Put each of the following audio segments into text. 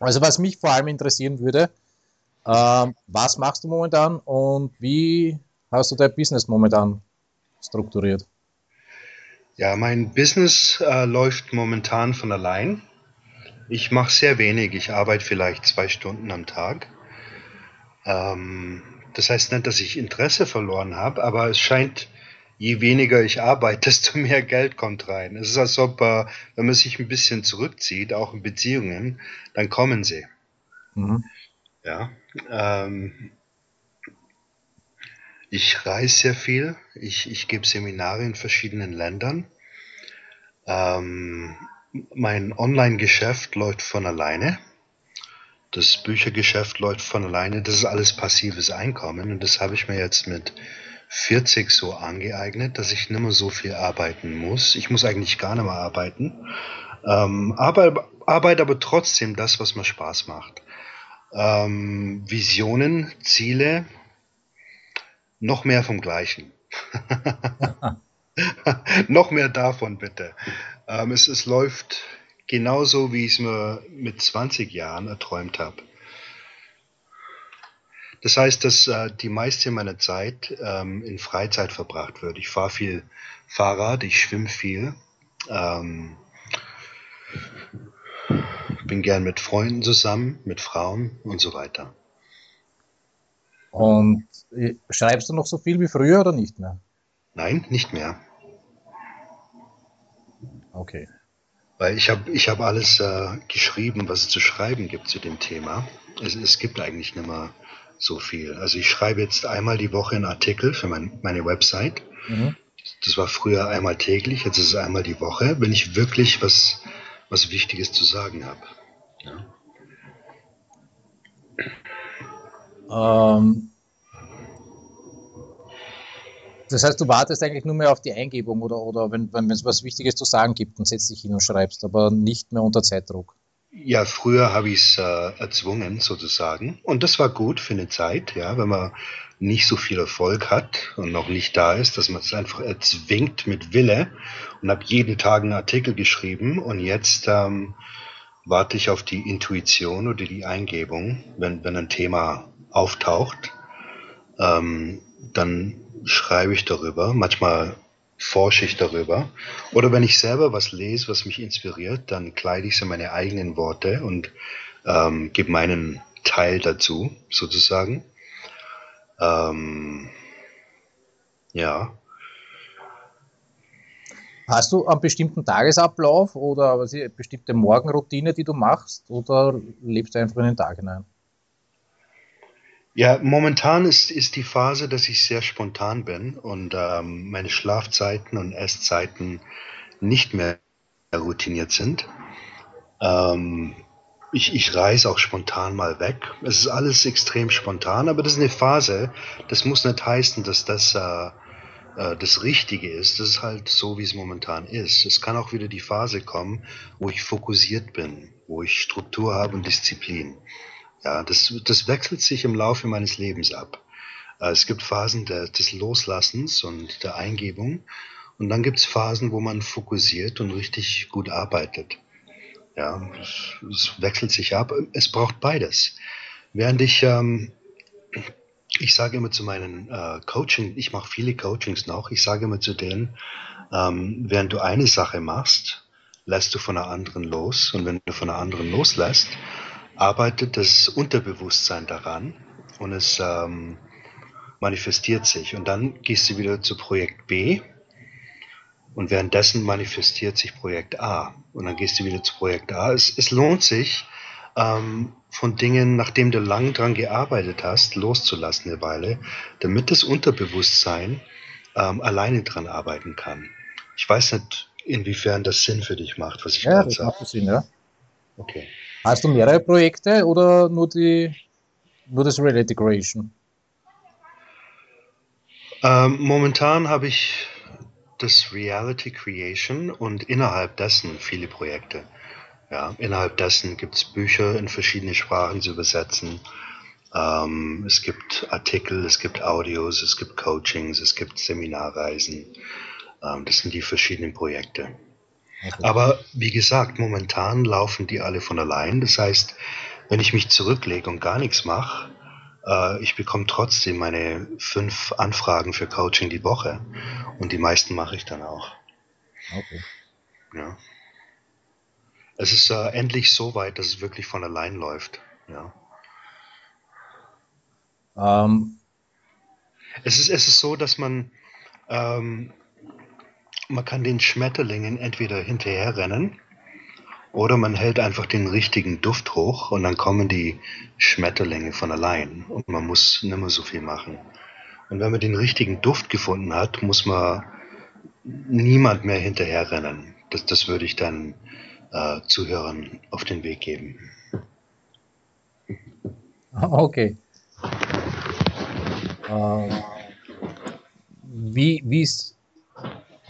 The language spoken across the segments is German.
Also was mich vor allem interessieren würde, ähm, was machst du momentan und wie hast du dein Business momentan strukturiert? Ja, mein Business äh, läuft momentan von allein. Ich mache sehr wenig. Ich arbeite vielleicht zwei Stunden am Tag. Ähm, das heißt nicht, dass ich Interesse verloren habe, aber es scheint, je weniger ich arbeite, desto mehr Geld kommt rein. Es ist, als ob, äh, wenn man sich ein bisschen zurückzieht, auch in Beziehungen, dann kommen sie. Mhm. Ja. Ähm, ich reise sehr viel. Ich, ich gebe Seminare in verschiedenen Ländern. Ähm, mein Online-Geschäft läuft von alleine. Das Büchergeschäft läuft von alleine. Das ist alles passives Einkommen. Und das habe ich mir jetzt mit 40 so angeeignet, dass ich nicht mehr so viel arbeiten muss. Ich muss eigentlich gar nicht mehr arbeiten. Ähm, aber, arbeite aber trotzdem das, was mir Spaß macht. Ähm, Visionen, Ziele, noch mehr vom Gleichen. noch mehr davon bitte. Ähm, es, es läuft genauso, wie ich es mir mit 20 Jahren erträumt habe. Das heißt, dass äh, die meiste meiner Zeit ähm, in Freizeit verbracht wird. Ich fahre viel Fahrrad, ich schwimme viel, ähm, bin gern mit Freunden zusammen, mit Frauen und so weiter. Und äh, schreibst du noch so viel wie früher oder nicht mehr? Nein, nicht mehr. Okay. Weil ich habe ich hab alles äh, geschrieben, was es zu schreiben gibt zu dem Thema. Es, es gibt eigentlich nicht mehr so viel. Also ich schreibe jetzt einmal die Woche einen Artikel für mein, meine Website. Mhm. Das war früher einmal täglich, jetzt ist es einmal die Woche, wenn ich wirklich was, was Wichtiges zu sagen habe. Ja. Ähm, das heißt, du wartest eigentlich nur mehr auf die Eingebung oder, oder wenn, wenn es was Wichtiges zu sagen gibt, dann setzt dich hin und schreibst, aber nicht mehr unter Zeitdruck. Ja, früher habe ich es äh, erzwungen sozusagen. Und das war gut für eine Zeit, ja, wenn man nicht so viel Erfolg hat und noch nicht da ist, dass man es einfach erzwingt mit Wille und habe jeden Tag einen Artikel geschrieben. Und jetzt ähm, warte ich auf die Intuition oder die Eingebung, wenn, wenn ein Thema auftaucht, ähm, dann schreibe ich darüber, manchmal forsche ich darüber. Oder wenn ich selber was lese, was mich inspiriert, dann kleide ich es in meine eigenen Worte und ähm, gebe meinen Teil dazu, sozusagen. Ähm, ja. Hast du einen bestimmten Tagesablauf oder eine bestimmte Morgenroutine, die du machst, oder lebst du einfach in den Tag hinein? Ja, momentan ist, ist die Phase, dass ich sehr spontan bin und ähm, meine Schlafzeiten und Esszeiten nicht mehr routiniert sind. Ähm, ich, ich reise auch spontan mal weg. Es ist alles extrem spontan, aber das ist eine Phase. Das muss nicht heißen, dass das äh, äh, das Richtige ist. Das ist halt so, wie es momentan ist. Es kann auch wieder die Phase kommen, wo ich fokussiert bin, wo ich Struktur habe und Disziplin. Ja, das, das wechselt sich im Laufe meines Lebens ab. Äh, es gibt Phasen der, des Loslassens und der Eingebung und dann gibt es Phasen, wo man fokussiert und richtig gut arbeitet. Ja, es, es wechselt sich ab. Es braucht beides. Während ich, ähm, ich sage immer zu meinen äh, Coaching, ich mache viele Coachings noch, ich sage immer zu denen, ähm, während du eine Sache machst, lässt du von einer anderen los und wenn du von einer anderen loslässt, arbeitet das Unterbewusstsein daran und es ähm, manifestiert sich. Und dann gehst du wieder zu Projekt B und währenddessen manifestiert sich Projekt A. Und dann gehst du wieder zu Projekt A. Es, es lohnt sich, ähm, von Dingen, nachdem du lang dran gearbeitet hast, loszulassen eine Weile, damit das Unterbewusstsein ähm, alleine dran arbeiten kann. Ich weiß nicht, inwiefern das Sinn für dich macht, was ich ja, das macht Sinn, ja. Okay. Hast du mehrere Projekte oder nur, die, nur das Reality Creation? Ähm, momentan habe ich das Reality Creation und innerhalb dessen viele Projekte. Ja, innerhalb dessen gibt es Bücher in verschiedene Sprachen zu übersetzen. Ähm, es gibt Artikel, es gibt Audios, es gibt Coachings, es gibt Seminarreisen. Ähm, das sind die verschiedenen Projekte. Aber wie gesagt, momentan laufen die alle von allein. Das heißt, wenn ich mich zurücklege und gar nichts mache, äh, ich bekomme trotzdem meine fünf Anfragen für Coaching die Woche. Und die meisten mache ich dann auch. Okay. Ja. Es ist äh, endlich so weit, dass es wirklich von allein läuft. Ja. Ähm. Es, ist, es ist so, dass man, ähm, man kann den Schmetterlingen entweder hinterherrennen oder man hält einfach den richtigen Duft hoch und dann kommen die Schmetterlinge von allein und man muss nicht mehr so viel machen. Und wenn man den richtigen Duft gefunden hat, muss man niemand mehr hinterherrennen. Das, das würde ich dann äh, Zuhörern auf den Weg geben. Okay. Äh, wie, wie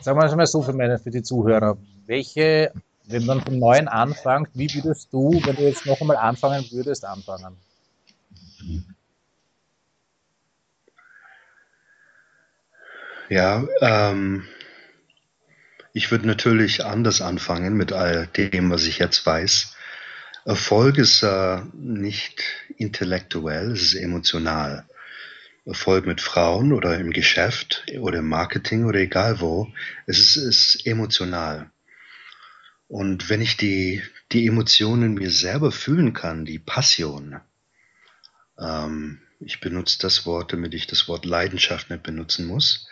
sagen wir mal so für, meine, für die Zuhörer, welche, wenn man von Neuen anfängt, wie würdest du, wenn du jetzt noch einmal anfangen würdest, anfangen? Ja, ähm, ich würde natürlich anders anfangen mit all dem, was ich jetzt weiß. Erfolg ist äh, nicht intellektuell, es ist emotional. Erfolg mit Frauen oder im Geschäft oder im Marketing oder egal wo, es ist, ist emotional. Und wenn ich die, die Emotionen mir selber fühlen kann, die Passion, ähm, ich benutze das Wort, damit ich das Wort Leidenschaft nicht benutzen muss,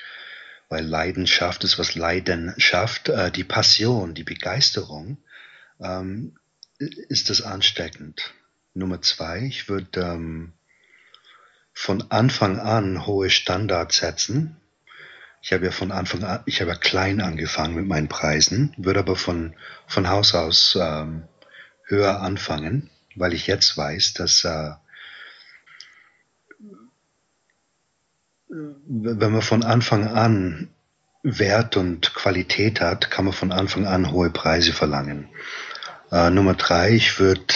weil Leidenschaft ist, was Leiden schafft, äh, die Passion, die Begeisterung, ähm, ist das ansteckend. Nummer zwei, ich würde ähm, von Anfang an hohe Standards setzen. Ich habe ja von Anfang an, ich habe ja klein angefangen mit meinen Preisen, würde aber von, von Haus aus ähm, höher anfangen, weil ich jetzt weiß, dass äh, wenn man von Anfang an Wert und Qualität hat, kann man von Anfang an hohe Preise verlangen. Äh, Nummer drei, ich würde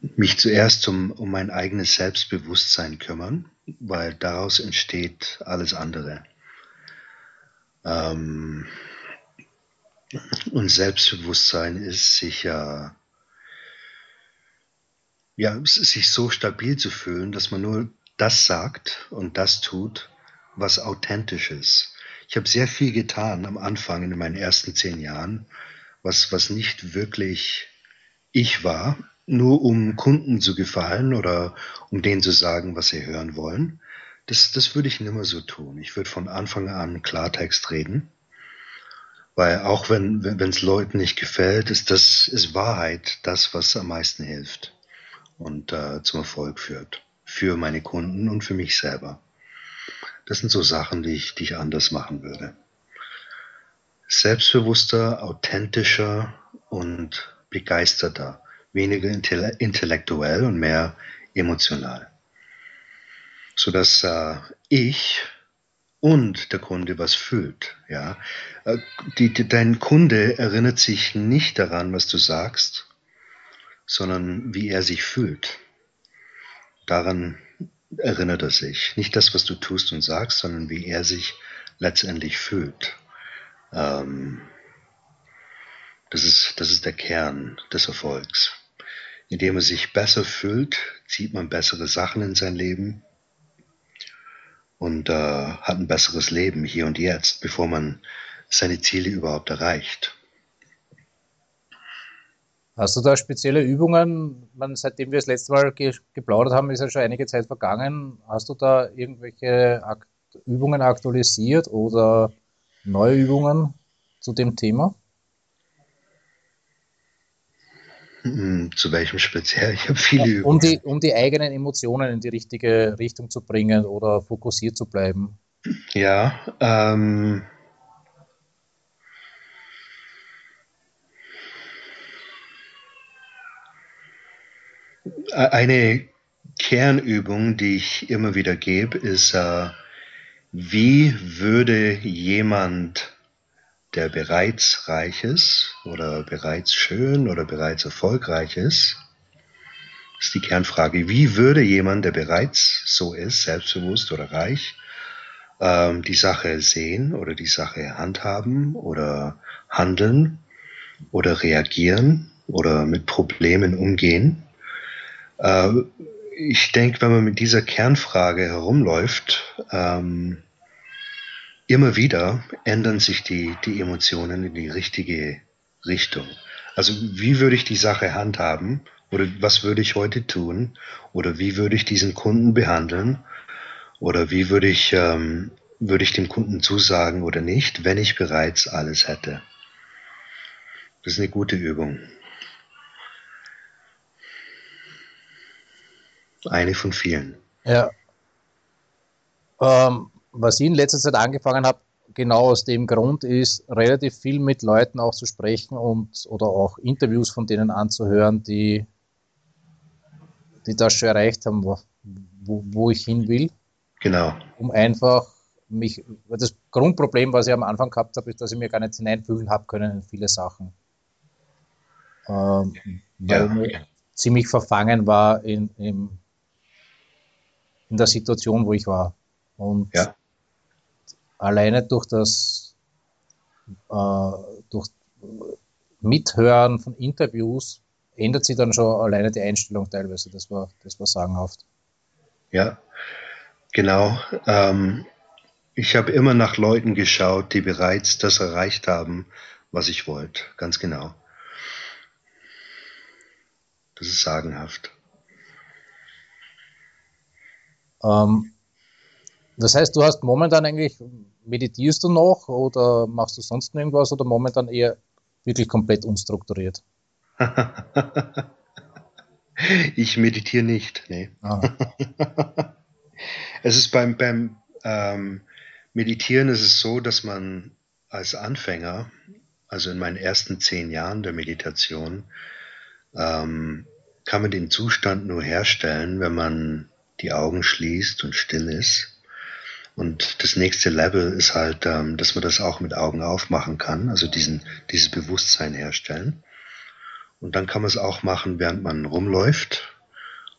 mich zuerst um, um mein eigenes Selbstbewusstsein kümmern, weil daraus entsteht alles andere. Ähm, und Selbstbewusstsein ist sich ja, ja, sich so stabil zu fühlen, dass man nur das sagt und das tut, was authentisch ist. Ich habe sehr viel getan am Anfang in meinen ersten zehn Jahren, was, was nicht wirklich ich war, nur um Kunden zu gefallen oder um denen zu sagen, was sie hören wollen. Das, das würde ich nimmer so tun. Ich würde von Anfang an Klartext reden. Weil auch wenn es Leuten nicht gefällt, ist das ist Wahrheit das, was am meisten hilft und äh, zum Erfolg führt. Für meine Kunden und für mich selber. Das sind so Sachen, die ich, die ich anders machen würde. Selbstbewusster, authentischer und begeisterter weniger intellektuell und mehr emotional. Sodass äh, ich und der Kunde was fühlt. Ja? Äh, die, die, dein Kunde erinnert sich nicht daran, was du sagst, sondern wie er sich fühlt. Daran erinnert er sich. Nicht das, was du tust und sagst, sondern wie er sich letztendlich fühlt. Ähm, das, ist, das ist der Kern des Erfolgs. Indem er sich besser fühlt, zieht man bessere Sachen in sein Leben und äh, hat ein besseres Leben hier und jetzt, bevor man seine Ziele überhaupt erreicht. Hast du da spezielle Übungen? Man, seitdem wir das letzte Mal ge geplaudert haben, ist ja schon einige Zeit vergangen. Hast du da irgendwelche Akt Übungen aktualisiert oder neue Übungen zu dem Thema? Zu welchem speziell? Ich habe viele ja, um, die, um die eigenen Emotionen in die richtige Richtung zu bringen oder fokussiert zu bleiben. Ja, ähm, eine Kernübung, die ich immer wieder gebe, ist, äh, wie würde jemand der bereits reich ist oder bereits schön oder bereits erfolgreich ist, ist die Kernfrage, wie würde jemand, der bereits so ist, selbstbewusst oder reich, ähm, die Sache sehen oder die Sache handhaben oder handeln oder reagieren oder mit Problemen umgehen. Äh, ich denke, wenn man mit dieser Kernfrage herumläuft, ähm, immer wieder ändern sich die, die Emotionen in die richtige Richtung. Also wie würde ich die Sache handhaben oder was würde ich heute tun oder wie würde ich diesen Kunden behandeln oder wie würde ich, ähm, würde ich dem Kunden zusagen oder nicht, wenn ich bereits alles hätte. Das ist eine gute Übung. Eine von vielen. Ja. Ähm, was ich in letzter Zeit angefangen habe, genau aus dem Grund ist, relativ viel mit Leuten auch zu sprechen und oder auch Interviews von denen anzuhören, die, die das schon erreicht haben, wo, wo ich hin will. Genau. Um einfach mich, das Grundproblem, was ich am Anfang gehabt habe, ist, dass ich mir gar nicht hineinfühlen habe können in viele Sachen. Ähm, weil ja. ich ziemlich verfangen war in, in, in der Situation, wo ich war. Und ja. Alleine durch das äh, durch Mithören von Interviews ändert sich dann schon alleine die Einstellung teilweise. Das war, das war sagenhaft. Ja, genau. Ähm, ich habe immer nach Leuten geschaut, die bereits das erreicht haben, was ich wollte. Ganz genau. Das ist sagenhaft. Ähm, das heißt, du hast momentan eigentlich, meditierst du noch oder machst du sonst irgendwas oder momentan eher wirklich komplett unstrukturiert? ich meditiere nicht, nee. Ah. es ist beim, beim ähm, Meditieren ist es so, dass man als Anfänger, also in meinen ersten zehn Jahren der Meditation, ähm, kann man den Zustand nur herstellen, wenn man die Augen schließt und still ist. Und das nächste Level ist halt, ähm, dass man das auch mit Augen aufmachen kann, also diesen, dieses Bewusstsein herstellen. Und dann kann man es auch machen, während man rumläuft.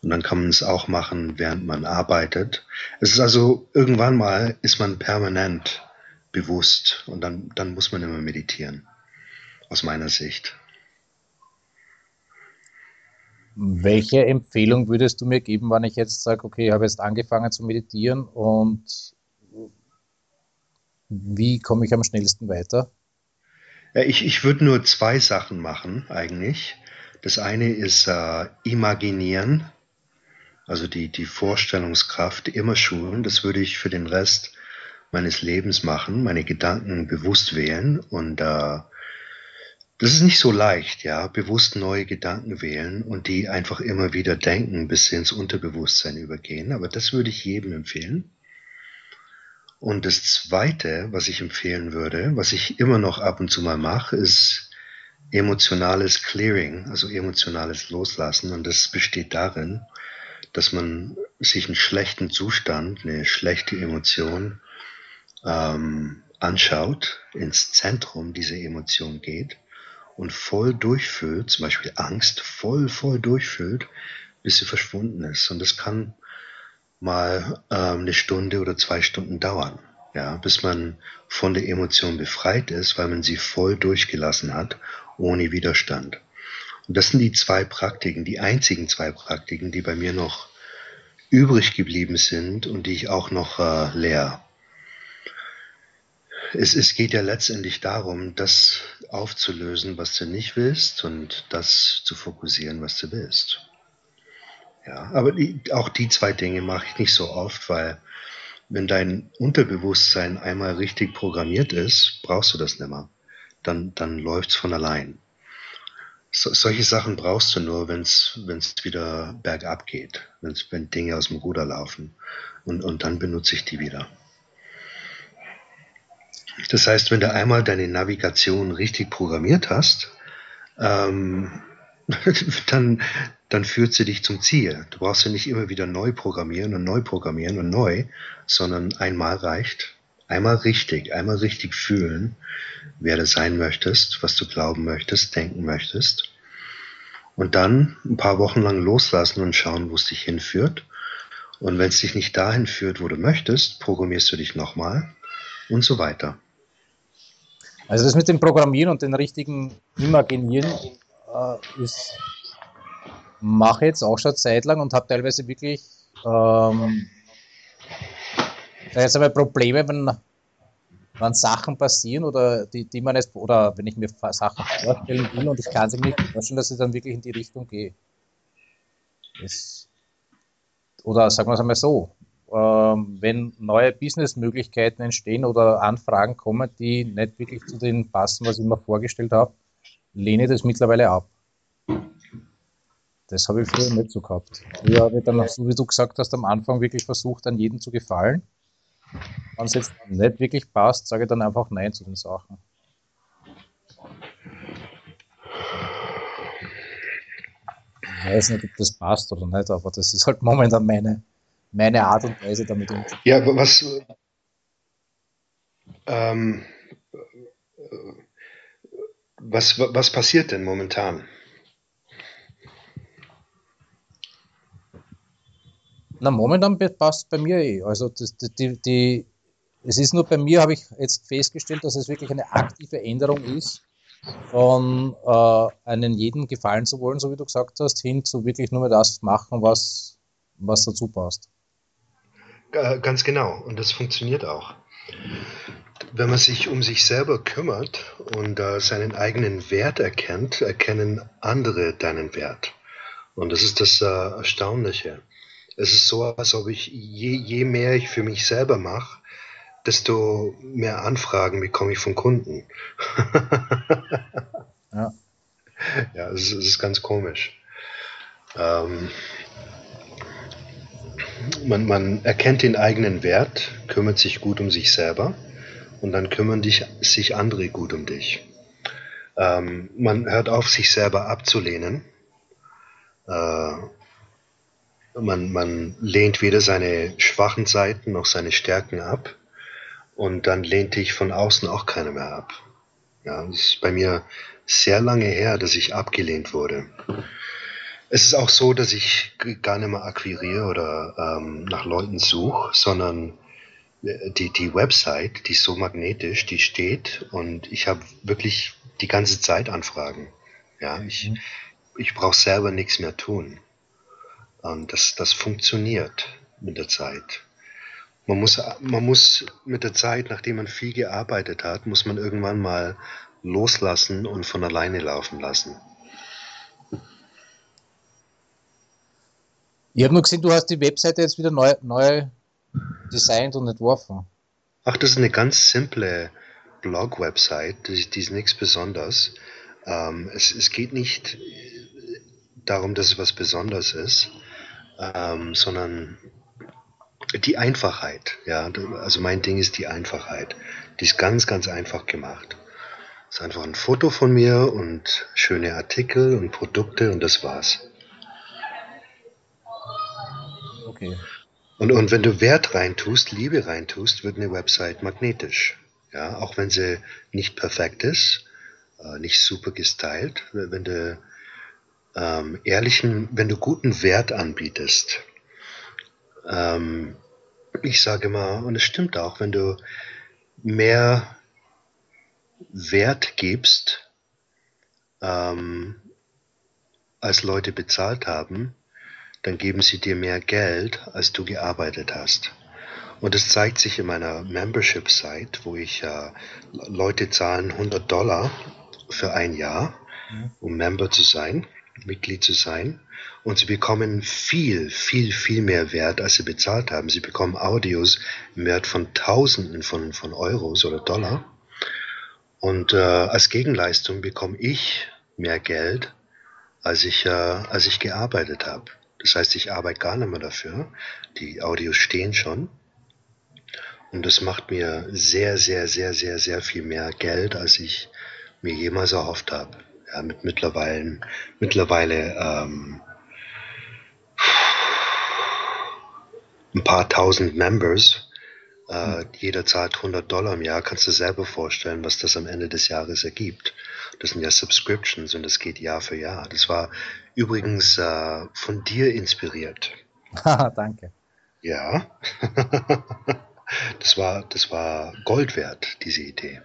Und dann kann man es auch machen, während man arbeitet. Es ist also, irgendwann mal ist man permanent bewusst und dann, dann muss man immer meditieren. Aus meiner Sicht. Welche Empfehlung würdest du mir geben, wenn ich jetzt sage, okay, ich habe jetzt angefangen zu meditieren und wie komme ich am schnellsten weiter? Ja, ich, ich würde nur zwei Sachen machen eigentlich. Das eine ist äh, imaginieren, also die, die Vorstellungskraft immer schulen. Das würde ich für den Rest meines Lebens machen, meine Gedanken bewusst wählen und äh, das ist nicht so leicht, ja, bewusst neue Gedanken wählen und die einfach immer wieder denken, bis sie ins Unterbewusstsein übergehen. Aber das würde ich jedem empfehlen. Und das Zweite, was ich empfehlen würde, was ich immer noch ab und zu mal mache, ist emotionales Clearing, also emotionales Loslassen. Und das besteht darin, dass man sich einen schlechten Zustand, eine schlechte Emotion ähm, anschaut, ins Zentrum dieser Emotion geht und voll durchfüllt, zum Beispiel Angst, voll, voll durchfüllt, bis sie verschwunden ist. Und das kann mal ähm, eine Stunde oder zwei Stunden dauern, ja, bis man von der Emotion befreit ist, weil man sie voll durchgelassen hat, ohne Widerstand. Und das sind die zwei Praktiken, die einzigen zwei Praktiken, die bei mir noch übrig geblieben sind und die ich auch noch äh, lehre es, es geht ja letztendlich darum, das aufzulösen, was du nicht willst und das zu fokussieren, was du willst. Ja, aber die, auch die zwei Dinge mache ich nicht so oft, weil wenn dein Unterbewusstsein einmal richtig programmiert ist, brauchst du das nicht mehr. Dann, dann läuft's von allein. So, solche Sachen brauchst du nur, wenn es wieder bergab geht, wenn's, wenn Dinge aus dem Ruder laufen. Und, und dann benutze ich die wieder. Das heißt, wenn du einmal deine Navigation richtig programmiert hast, ähm, dann, dann führt sie dich zum Ziel. Du brauchst ja nicht immer wieder neu programmieren und neu programmieren und neu, sondern einmal reicht. Einmal richtig, einmal richtig fühlen, wer du sein möchtest, was du glauben möchtest, denken möchtest. Und dann ein paar Wochen lang loslassen und schauen, wo es dich hinführt. Und wenn es dich nicht dahin führt, wo du möchtest, programmierst du dich nochmal und so weiter. Also das mit dem Programmieren und den richtigen Imaginieren ist, mache jetzt auch schon Zeit lang und habe teilweise wirklich ähm, jetzt aber Probleme, wenn, wenn Sachen passieren oder die, die man jetzt, oder wenn ich mir Sachen vorstellen will und ich kann sie nicht vorstellen, dass ich dann wirklich in die Richtung gehe. Das, oder sagen wir es einmal so, ähm, wenn neue Businessmöglichkeiten entstehen oder Anfragen kommen, die nicht wirklich zu dem passen, was ich mir vorgestellt habe, lehne das mittlerweile ab. Das habe ich früher nicht so gehabt. Früher habe dann, so wie du gesagt hast, am Anfang wirklich versucht, an jeden zu gefallen. Wenn es jetzt nicht wirklich passt, sage ich dann einfach Nein zu den Sachen. Ich weiß nicht, ob das passt oder nicht, aber das ist halt momentan meine, meine Art und Weise damit umzugehen. Ja, aber was, ähm, was, was passiert denn momentan? Na, momentan passt bei mir eh. Also das, die, die, es ist nur bei mir, habe ich jetzt festgestellt, dass es wirklich eine aktive Änderung ist, von äh, einen jeden gefallen zu wollen, so wie du gesagt hast, hin zu wirklich nur mehr das machen, was, was dazu passt. Ganz genau. Und das funktioniert auch. Wenn man sich um sich selber kümmert und äh, seinen eigenen Wert erkennt, erkennen andere deinen Wert. Und das ist das äh, Erstaunliche. Es ist so, als ob ich je, je mehr ich für mich selber mache, desto mehr Anfragen bekomme ich von Kunden. ja. Ja, es ist, es ist ganz komisch. Ähm, man, man erkennt den eigenen Wert, kümmert sich gut um sich selber und dann kümmern dich, sich andere gut um dich. Ähm, man hört auf, sich selber abzulehnen. Äh, man, man lehnt weder seine schwachen Seiten noch seine Stärken ab und dann lehnt dich von außen auch keiner mehr ab. Ja, es ist bei mir sehr lange her, dass ich abgelehnt wurde. Es ist auch so, dass ich gar nicht mehr akquiriere oder ähm, nach Leuten suche, sondern die, die Website, die ist so magnetisch, die steht und ich habe wirklich die ganze Zeit Anfragen. Ja, ich, mhm. ich brauche selber nichts mehr tun. Und das, das funktioniert mit der Zeit. Man muss, man muss mit der Zeit, nachdem man viel gearbeitet hat, muss man irgendwann mal loslassen und von alleine laufen lassen. Ich habe nur gesehen, du hast die Webseite jetzt wieder neu, neu designt und entworfen. Ach, das ist eine ganz simple Blog-Website, die, die, ist nichts Besonderes. Ähm, es, es geht nicht darum, dass es was Besonderes ist, ähm, sondern die Einfachheit. Ja, also mein Ding ist die Einfachheit. Die ist ganz, ganz einfach gemacht. Es ist einfach ein Foto von mir und schöne Artikel und Produkte und das war's. Okay. Und, und wenn du Wert reintust, Liebe reintust, wird eine Website magnetisch. Ja, auch wenn sie nicht perfekt ist, äh, nicht super gestylt, wenn du ähm, ehrlichen, wenn du guten Wert anbietest, ähm, ich sage mal, und es stimmt auch, wenn du mehr Wert gibst, ähm, als Leute bezahlt haben, dann geben sie dir mehr Geld, als du gearbeitet hast. Und es zeigt sich in meiner Membership-Site, wo ich äh, Leute zahlen 100 Dollar für ein Jahr, mhm. um Member zu sein. Mitglied zu sein. Und sie bekommen viel, viel, viel mehr Wert, als sie bezahlt haben. Sie bekommen Audios im Wert von Tausenden von, von Euros oder Dollar. Und äh, als Gegenleistung bekomme ich mehr Geld, als ich, äh, als ich gearbeitet habe. Das heißt, ich arbeite gar nicht mehr dafür. Die Audios stehen schon. Und das macht mir sehr, sehr, sehr, sehr, sehr viel mehr Geld, als ich mir jemals erhofft habe ja, mit mittlerweile, mittlerweile ähm, ein paar tausend Members. Äh, jeder zahlt 100 Dollar im Jahr. Kannst du selber vorstellen, was das am Ende des Jahres ergibt. Das sind ja Subscriptions und das geht Jahr für Jahr. Das war übrigens äh, von dir inspiriert. Danke. Ja. das war, das war Gold wert, diese Idee.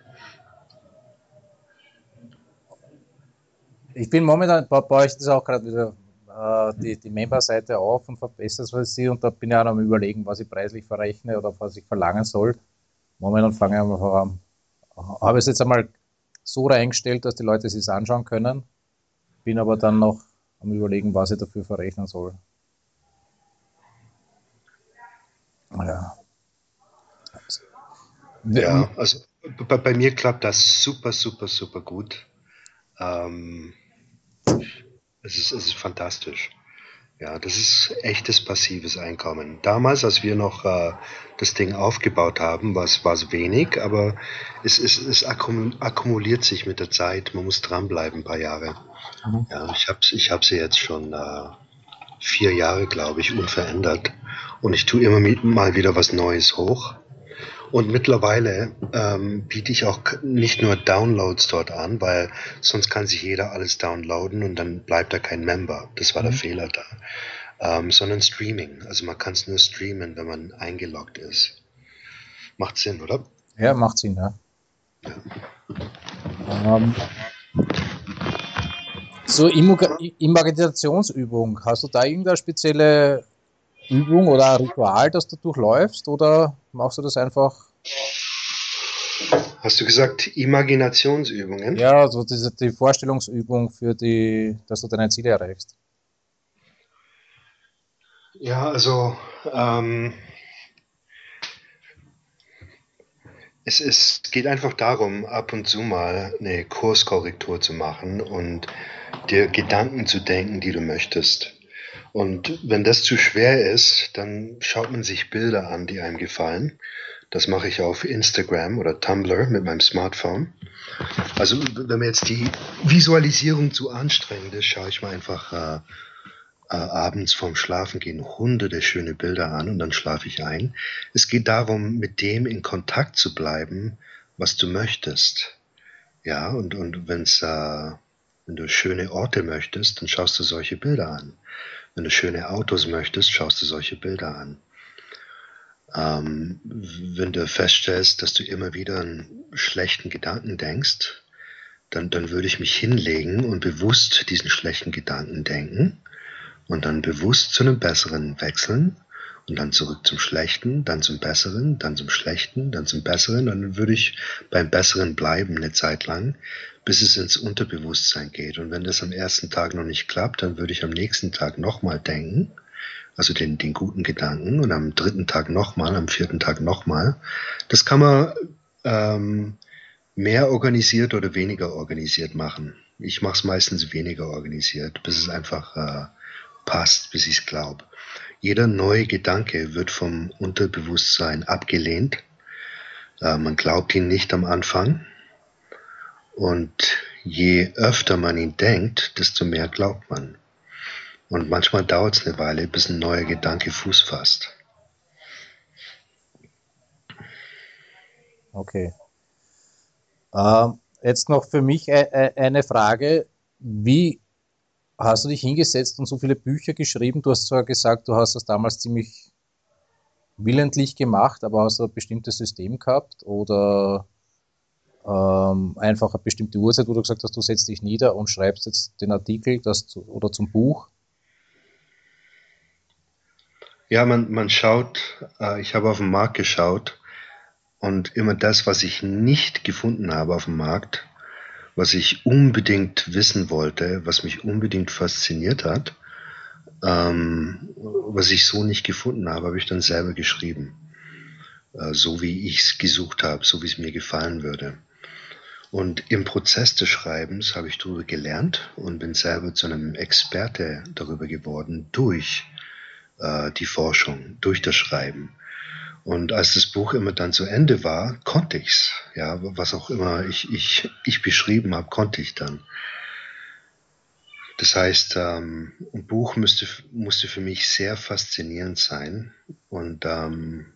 Ich bin momentan, baue ich das auch gerade wieder äh, die, die Member-Seite auf und verbessere es sie und da bin ich auch am überlegen, was ich preislich verrechne oder was ich verlangen soll. Momentan fange ich einfach an. Habe es jetzt einmal so eingestellt, dass die Leute es sich anschauen können, bin aber dann noch am überlegen, was ich dafür verrechnen soll. Ja. Ja, also bei, bei, mir klappt das super, super, super gut. Ähm, es, ist, es ist fantastisch. Ja, das ist echtes passives Einkommen. Damals, als wir noch äh, das Ding aufgebaut haben, war es wenig, aber es, es, es akkumuliert sich mit der Zeit. Man muss dranbleiben, ein paar Jahre. Mhm. Ja, ich habe ich hab sie jetzt schon äh, vier Jahre, glaube ich, unverändert. Und ich tue immer mal wieder was Neues hoch. Und mittlerweile ähm, biete ich auch nicht nur Downloads dort an, weil sonst kann sich jeder alles downloaden und dann bleibt da kein Member. Das war mhm. der Fehler da. Ähm, sondern Streaming. Also man kann es nur streamen, wenn man eingeloggt ist. Macht Sinn, oder? Ja, macht Sinn, ja. ja. Ähm, so Imaginationsübung, hast du da irgendeine spezielle Übung oder ein Ritual, das du durchläufst oder machst du das einfach? Hast du gesagt Imaginationsübungen? Ja, also diese, die Vorstellungsübung für die, dass du deine Ziele erreichst. Ja, also ähm, es, es geht einfach darum, ab und zu mal eine Kurskorrektur zu machen und dir Gedanken zu denken, die du möchtest. Und wenn das zu schwer ist, dann schaut man sich Bilder an, die einem gefallen. Das mache ich auf Instagram oder Tumblr mit meinem Smartphone. Also wenn mir jetzt die Visualisierung zu anstrengend ist, schaue ich mir einfach äh, äh, abends vorm Schlafengehen hunderte schöne Bilder an und dann schlafe ich ein. Es geht darum, mit dem in Kontakt zu bleiben, was du möchtest. Ja, und, und wenn's, äh, wenn du schöne Orte möchtest, dann schaust du solche Bilder an. Wenn du schöne Autos möchtest, schaust du solche Bilder an. Ähm, wenn du feststellst, dass du immer wieder an schlechten Gedanken denkst, dann, dann würde ich mich hinlegen und bewusst diesen schlechten Gedanken denken und dann bewusst zu einem besseren wechseln und dann zurück zum Schlechten, dann zum Besseren, dann zum Schlechten, dann zum Besseren. Und dann würde ich beim Besseren bleiben eine Zeit lang, bis es ins Unterbewusstsein geht. Und wenn das am ersten Tag noch nicht klappt, dann würde ich am nächsten Tag nochmal denken, also den, den guten Gedanken, und am dritten Tag nochmal, am vierten Tag nochmal. Das kann man ähm, mehr organisiert oder weniger organisiert machen. Ich mache es meistens weniger organisiert, bis es einfach äh, passt, bis ich es glaube. Jeder neue Gedanke wird vom Unterbewusstsein abgelehnt. Äh, man glaubt ihn nicht am Anfang. Und je öfter man ihn denkt, desto mehr glaubt man. Und manchmal dauert es eine Weile, bis ein neuer Gedanke Fuß fasst. Okay. Ähm, jetzt noch für mich e-, e-, eine Frage. Wie hast du dich hingesetzt und so viele Bücher geschrieben? Du hast zwar gesagt, du hast das damals ziemlich willentlich gemacht, aber hast du ein bestimmtes System gehabt oder ähm, einfach eine bestimmte Uhrzeit, wo du gesagt hast, du setzt dich nieder und schreibst jetzt den Artikel das zu, oder zum Buch? Ja, man, man schaut, äh, ich habe auf den Markt geschaut und immer das, was ich nicht gefunden habe auf dem Markt, was ich unbedingt wissen wollte, was mich unbedingt fasziniert hat, ähm, was ich so nicht gefunden habe, habe ich dann selber geschrieben. Äh, so wie ich es gesucht habe, so wie es mir gefallen würde. Und im Prozess des Schreibens habe ich darüber gelernt und bin selber zu einem Experte darüber geworden durch äh, die Forschung, durch das Schreiben. Und als das Buch immer dann zu Ende war, konnte ich's. Ja, was auch immer ich, ich, ich beschrieben habe, konnte ich dann. Das heißt, ähm, ein Buch müsste, musste für mich sehr faszinierend sein. Und ähm,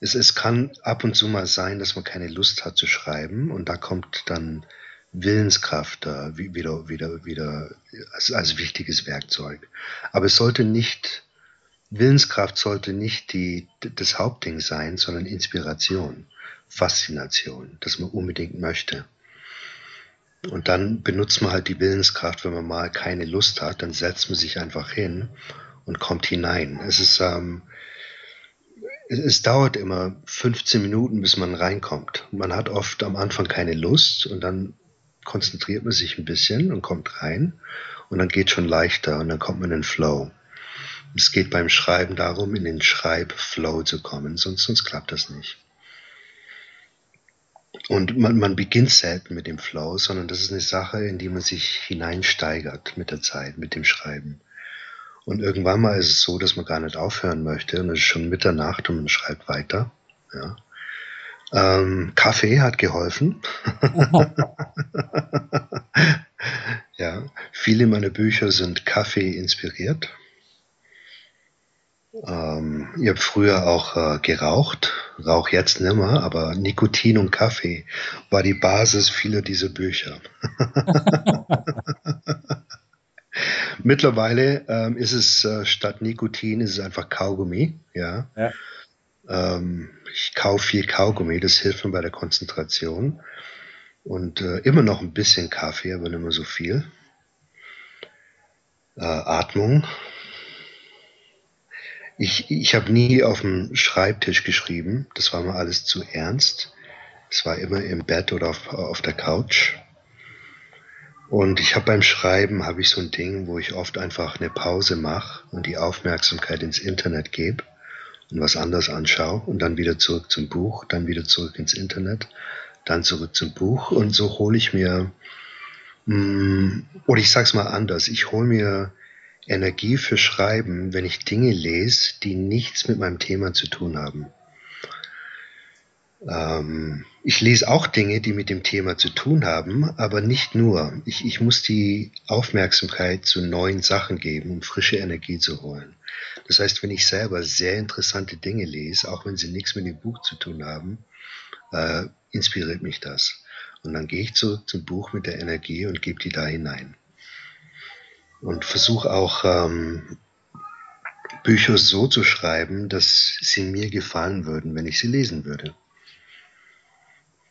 es, es kann ab und zu mal sein, dass man keine Lust hat zu schreiben und da kommt dann Willenskraft äh, wieder, wieder, wieder als, als wichtiges Werkzeug. Aber es sollte nicht, Willenskraft sollte nicht die, das Hauptding sein, sondern Inspiration, Faszination, dass man unbedingt möchte. Und dann benutzt man halt die Willenskraft, wenn man mal keine Lust hat, dann setzt man sich einfach hin und kommt hinein. Es ist, ähm, es, es dauert immer 15 Minuten, bis man reinkommt. Man hat oft am Anfang keine Lust und dann konzentriert man sich ein bisschen und kommt rein und dann geht schon leichter und dann kommt man in den Flow. Es geht beim Schreiben darum, in den Schreibflow zu kommen, sonst, sonst klappt das nicht. Und man, man beginnt selten mit dem Flow, sondern das ist eine Sache, in die man sich hineinsteigert mit der Zeit, mit dem Schreiben. Und irgendwann mal ist es so, dass man gar nicht aufhören möchte und es ist schon Mitternacht und man schreibt weiter. Ja. Ähm, Kaffee hat geholfen. ja, viele meiner Bücher sind Kaffee inspiriert. Ähm, ich habe früher auch äh, geraucht, rauch jetzt nimmer, aber Nikotin und Kaffee war die Basis vieler dieser Bücher. Mittlerweile ähm, ist es äh, statt Nikotin ist es einfach Kaugummi, ja. ja. Ähm, ich kaufe viel Kaugummi, das hilft mir bei der Konzentration. Und äh, immer noch ein bisschen Kaffee, aber nicht mehr so viel. Äh, Atmung. Ich, ich habe nie auf dem Schreibtisch geschrieben, das war mir alles zu ernst. Es war immer im Bett oder auf, auf der Couch. Und ich habe beim Schreiben habe ich so ein Ding, wo ich oft einfach eine Pause mache und die Aufmerksamkeit ins Internet gebe und was anderes anschaue und dann wieder zurück zum Buch, dann wieder zurück ins Internet, dann zurück zum Buch und so hole ich mir, mh, mm, oder ich sag's mal anders, ich hole mir Energie für Schreiben, wenn ich Dinge lese, die nichts mit meinem Thema zu tun haben. Ähm, ich lese auch Dinge, die mit dem Thema zu tun haben, aber nicht nur. Ich, ich muss die Aufmerksamkeit zu neuen Sachen geben, um frische Energie zu holen. Das heißt, wenn ich selber sehr interessante Dinge lese, auch wenn sie nichts mit dem Buch zu tun haben, äh, inspiriert mich das. Und dann gehe ich zurück zum Buch mit der Energie und gebe die da hinein. Und versuche auch ähm, Bücher so zu schreiben, dass sie mir gefallen würden, wenn ich sie lesen würde.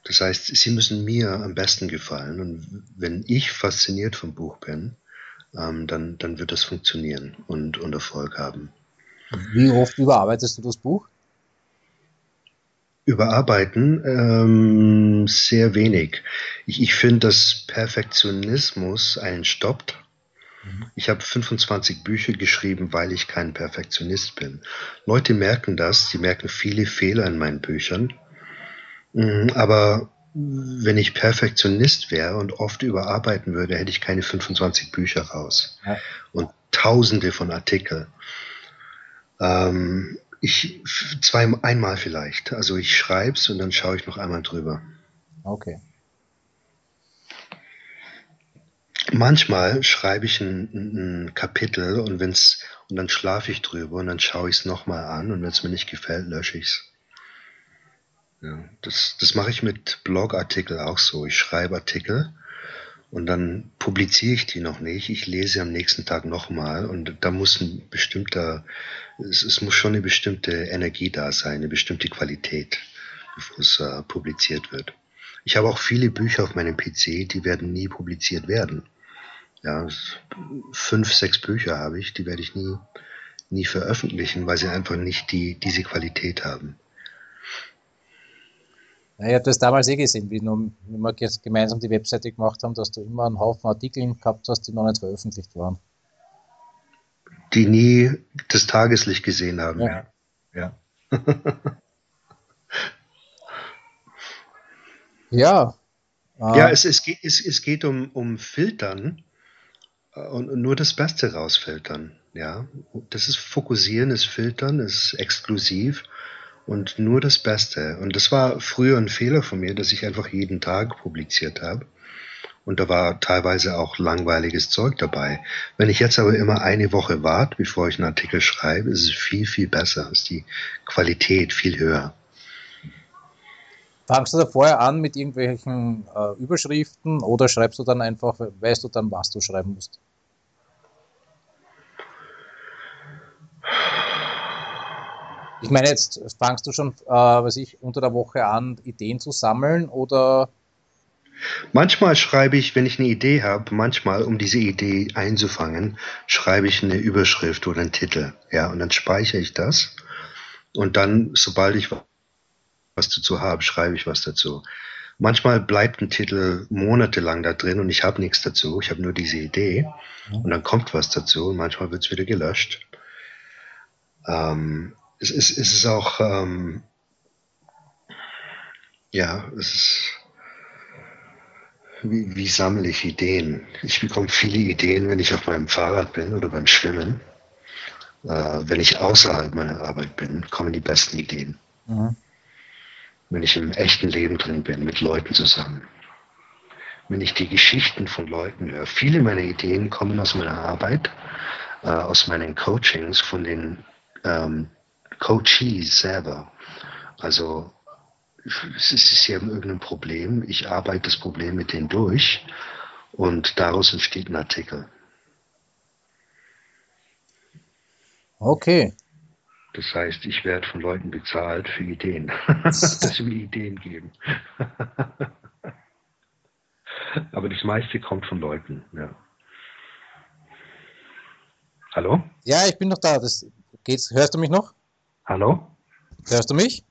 Das heißt, sie müssen mir am besten gefallen. Und wenn ich fasziniert vom Buch bin, ähm, dann, dann wird das funktionieren und, und Erfolg haben. Wie oft überarbeitest du das Buch? Überarbeiten ähm, sehr wenig. Ich, ich finde, dass Perfektionismus einen stoppt. Mhm. Ich habe 25 Bücher geschrieben, weil ich kein Perfektionist bin. Leute merken das, sie merken viele Fehler in meinen Büchern aber wenn ich Perfektionist wäre und oft überarbeiten würde, hätte ich keine 25 Bücher raus ja. und tausende von Artikeln. Ähm, ich zwei, einmal vielleicht. Also ich schreibe es und dann schaue ich noch einmal drüber. Okay. Manchmal schreibe ich ein, ein Kapitel und wenn's und dann schlafe ich drüber und dann schaue ich es nochmal an und wenn es mir nicht gefällt, lösche ich es. Ja, das, das mache ich mit Blogartikel auch so. Ich schreibe Artikel und dann publiziere ich die noch nicht. Ich lese am nächsten Tag nochmal und da muss ein bestimmter, es, es, muss schon eine bestimmte Energie da sein, eine bestimmte Qualität, bevor es äh, publiziert wird. Ich habe auch viele Bücher auf meinem PC, die werden nie publiziert werden. Ja, fünf, sechs Bücher habe ich, die werde ich nie, nie veröffentlichen, weil sie einfach nicht die, diese Qualität haben. Ja, ich habe das damals eh gesehen, wie, nur, wie wir gemeinsam die Webseite gemacht haben, dass du immer einen Haufen Artikel gehabt hast, die noch nicht veröffentlicht waren. Die nie das Tageslicht gesehen haben. Ja. Ja, ja. ja es, es, geht, es, es geht um, um Filtern äh, und nur das Beste rausfiltern. Ja, das ist Fokussieren, ist Filtern, ist exklusiv und nur das Beste. Und das war früher ein Fehler von mir, dass ich einfach jeden Tag publiziert habe. Und da war teilweise auch langweiliges Zeug dabei. Wenn ich jetzt aber immer eine Woche warte, bevor ich einen Artikel schreibe, ist es viel, viel besser. Ist die Qualität viel höher. Fangst du da vorher an mit irgendwelchen äh, Überschriften oder schreibst du dann einfach, weißt du dann, was du schreiben musst? Ich meine, jetzt fangst du schon, äh, was ich, unter der Woche an, Ideen zu sammeln oder? Manchmal schreibe ich, wenn ich eine Idee habe, manchmal, um diese Idee einzufangen, schreibe ich eine Überschrift oder einen Titel. Ja, und dann speichere ich das. Und dann, sobald ich was dazu habe, schreibe ich was dazu. Manchmal bleibt ein Titel monatelang da drin und ich habe nichts dazu. Ich habe nur diese Idee. Und dann kommt was dazu und manchmal wird es wieder gelöscht. Ähm, es ist, es ist auch, ähm, ja, es ist, wie, wie sammle ich Ideen? Ich bekomme viele Ideen, wenn ich auf meinem Fahrrad bin oder beim Schwimmen. Äh, wenn ich außerhalb meiner Arbeit bin, kommen die besten Ideen. Mhm. Wenn ich im echten Leben drin bin, mit Leuten zusammen. Wenn ich die Geschichten von Leuten höre. Viele meiner Ideen kommen aus meiner Arbeit, äh, aus meinen Coachings, von den ähm, Coachees selber. Also es ist ja irgendein Problem, ich arbeite das Problem mit denen durch und daraus entsteht ein Artikel. Okay. Das heißt, ich werde von Leuten bezahlt für Ideen, dass sie mir Ideen geben. Aber das meiste kommt von Leuten, ja. Hallo? Ja, ich bin noch da. Das geht's. Hörst du mich noch? Hallo? Hörst du mich?